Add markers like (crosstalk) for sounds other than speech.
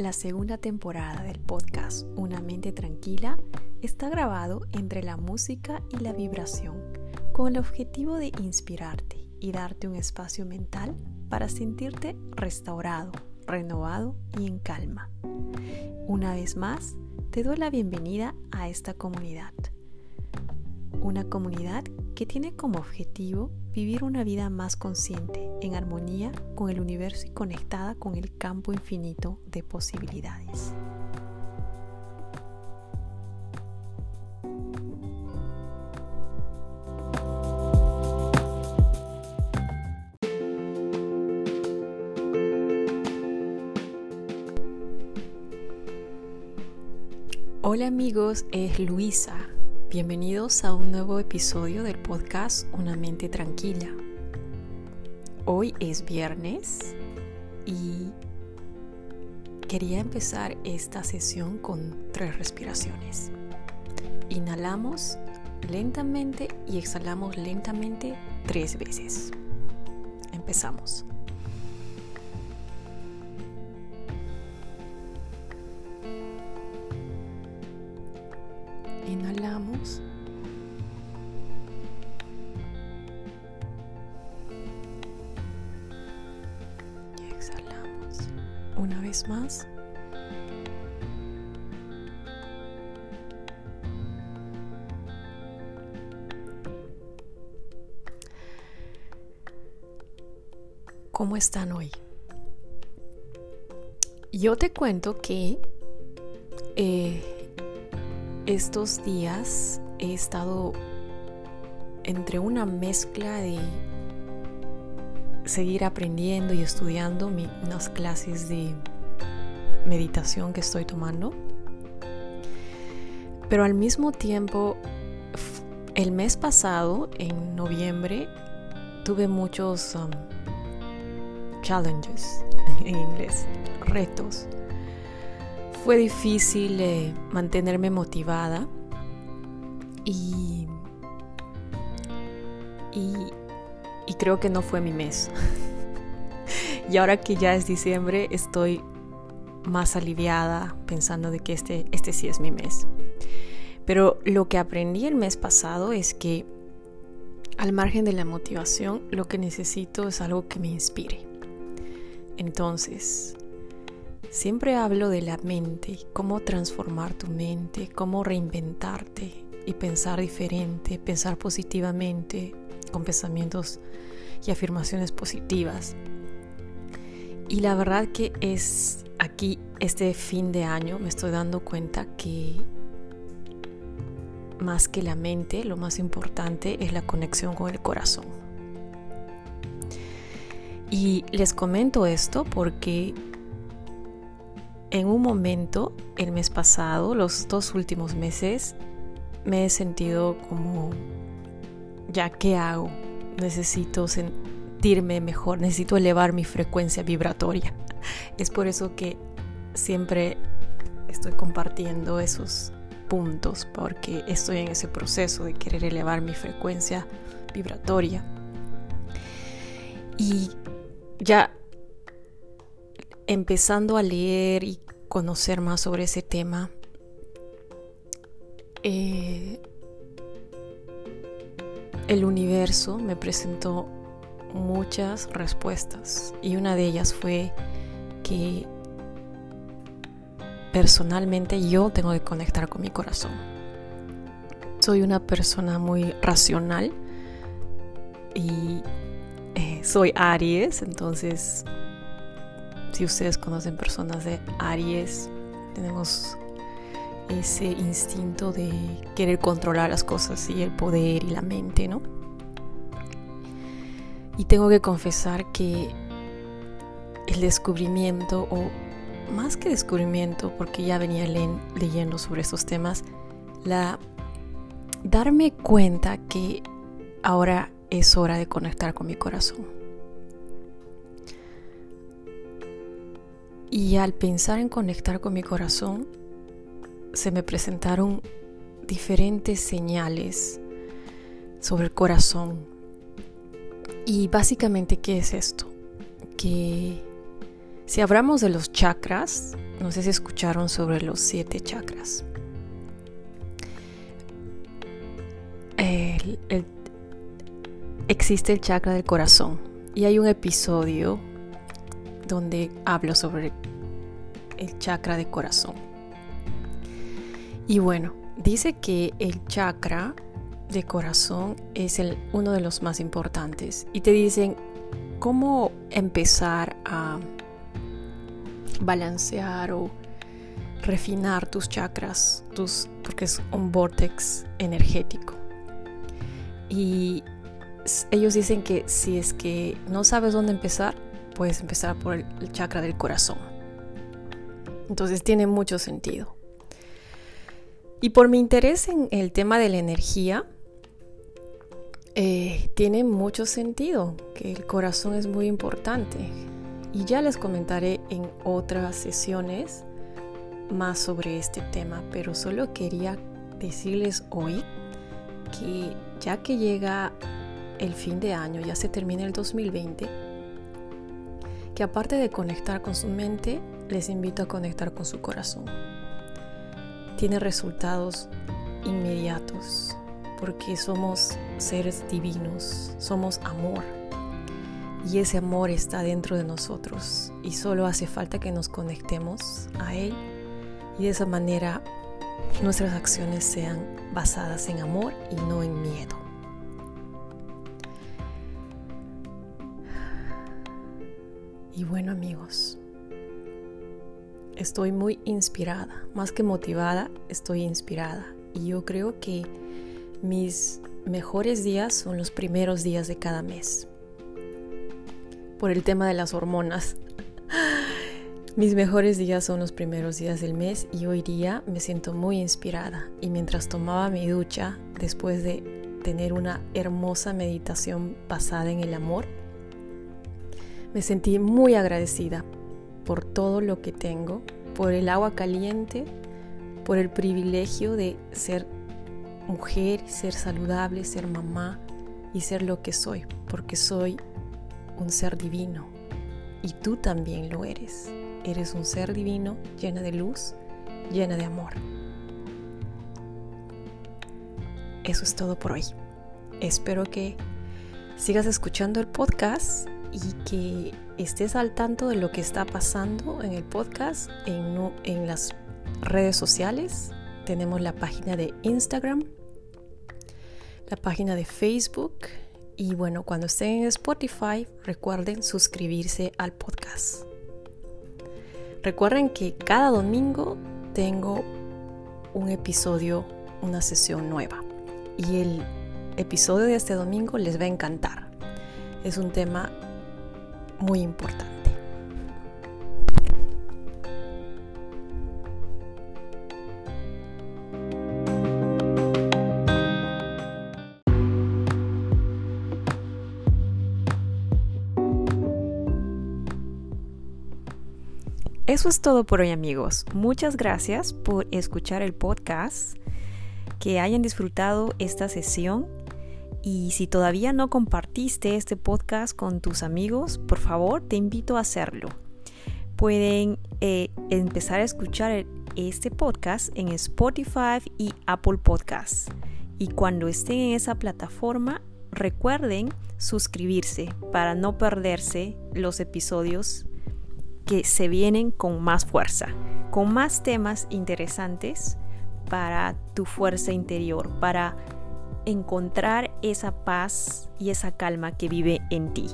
La segunda temporada del podcast Una mente tranquila está grabado entre la música y la vibración con el objetivo de inspirarte y darte un espacio mental para sentirte restaurado, renovado y en calma. Una vez más, te doy la bienvenida a esta comunidad. Una comunidad que tiene como objetivo vivir una vida más consciente, en armonía con el universo y conectada con el campo infinito de posibilidades. Hola amigos, es Luisa Bienvenidos a un nuevo episodio del podcast Una mente tranquila. Hoy es viernes y quería empezar esta sesión con tres respiraciones. Inhalamos lentamente y exhalamos lentamente tres veces. Empezamos. Exhalamos. Una vez más. ¿Cómo están hoy? Yo te cuento que eh, estos días he estado entre una mezcla de seguir aprendiendo y estudiando unas clases de meditación que estoy tomando. Pero al mismo tiempo, el mes pasado, en noviembre, tuve muchos um, challenges (laughs) en inglés, retos fue difícil eh, mantenerme motivada y, y, creo que no fue mi mes. (laughs) y ahora que ya es diciembre estoy más aliviada pensando de que este, este sí es mi mes. Pero lo que aprendí el mes pasado es que al margen de la motivación, lo que necesito es algo que me inspire. Entonces, Siempre hablo de la mente, cómo transformar tu mente, cómo reinventarte y pensar diferente, pensar positivamente, con pensamientos y afirmaciones positivas. Y la verdad que es aquí, este fin de año, me estoy dando cuenta que más que la mente, lo más importante es la conexión con el corazón. Y les comento esto porque en un momento, el mes pasado, los dos últimos meses, me he sentido como, ya, ¿qué hago? Necesito sentirme mejor, necesito elevar mi frecuencia vibratoria. Es por eso que siempre estoy compartiendo esos puntos, porque estoy en ese proceso de querer elevar mi frecuencia vibratoria. Y ya empezando a leer y conocer más sobre ese tema, eh, el universo me presentó muchas respuestas y una de ellas fue que personalmente yo tengo que conectar con mi corazón. Soy una persona muy racional y eh, soy Aries, entonces si ustedes conocen personas de Aries, tenemos ese instinto de querer controlar las cosas y el poder y la mente, ¿no? Y tengo que confesar que el descubrimiento, o más que descubrimiento, porque ya venía leyendo sobre estos temas, la darme cuenta que ahora es hora de conectar con mi corazón Y al pensar en conectar con mi corazón, se me presentaron diferentes señales sobre el corazón. Y básicamente, ¿qué es esto? Que Si hablamos de los chakras, no sé si escucharon sobre los siete chakras. existe el chakra del corazón y hay un episodio donde hablo sobre el chakra del corazón. Y bueno, dice que el chakra de corazón es el, uno de los más importantes y te dicen cómo empezar a balancear o refinar tus chakras, tus, porque es un vortex energético. Y ellos dicen que si es que no sabes dónde empezar, puedes empezar por el, chakra del corazón. Entonces tiene mucho sentido. Y por mi interés en el tema de la energía, eh, tiene mucho sentido que el corazón es muy importante. Y ya les comentaré en otras sesiones más sobre este tema, pero solo quería decirles hoy que ya que llega el fin de año, ya se termina el 2020, que aparte de conectar con su mente, les invito a conectar con su corazón. Tiene resultados inmediatos porque somos seres divinos, somos amor y ese amor está dentro de nosotros y solo hace falta que nos conectemos a Él y de esa manera nuestras acciones sean basadas en amor y no en miedo. Y bueno amigos, estoy muy inspirada, más que motivada, estoy inspirada. Y yo creo que mis mejores días son los primeros días de cada mes por el tema de las hormonas. (laughs) Mis mejores días son los primeros días del mes y hoy día me siento muy inspirada. Y mientras tomaba mi ducha, después de tener una hermosa meditación basada en el amor, me sentí muy agradecida por todo lo que tengo, por el agua caliente, por el privilegio de ser mujer, ser saludable, ser mamá y ser lo que soy, porque soy un ser divino y tú también lo eres. Eres un ser divino llena de luz, llena de amor. Eso es todo por hoy. Espero que sigas escuchando el podcast y que estés al tanto de lo que está pasando en el podcast, en, en las redes sociales. Tenemos la página de Instagram, la página de Facebook y bueno, cuando estén en Spotify, recuerden suscribirse al podcast. Recuerden que cada domingo tengo un episodio, una sesión nueva. Y el episodio de este domingo les va a encantar. Es un tema muy importante. Eso es todo por hoy amigos. Muchas gracias por escuchar el podcast, que hayan disfrutado esta sesión y si todavía no compartiste este podcast con tus amigos, por favor te invito a hacerlo. Pueden eh, empezar a escuchar este podcast en Spotify y Apple Podcasts. Y cuando estén en esa plataforma, recuerden suscribirse para no perderse los episodios que se vienen con más fuerza, con más temas interesantes para tu fuerza interior, para encontrar esa paz y esa calma que vive en ti.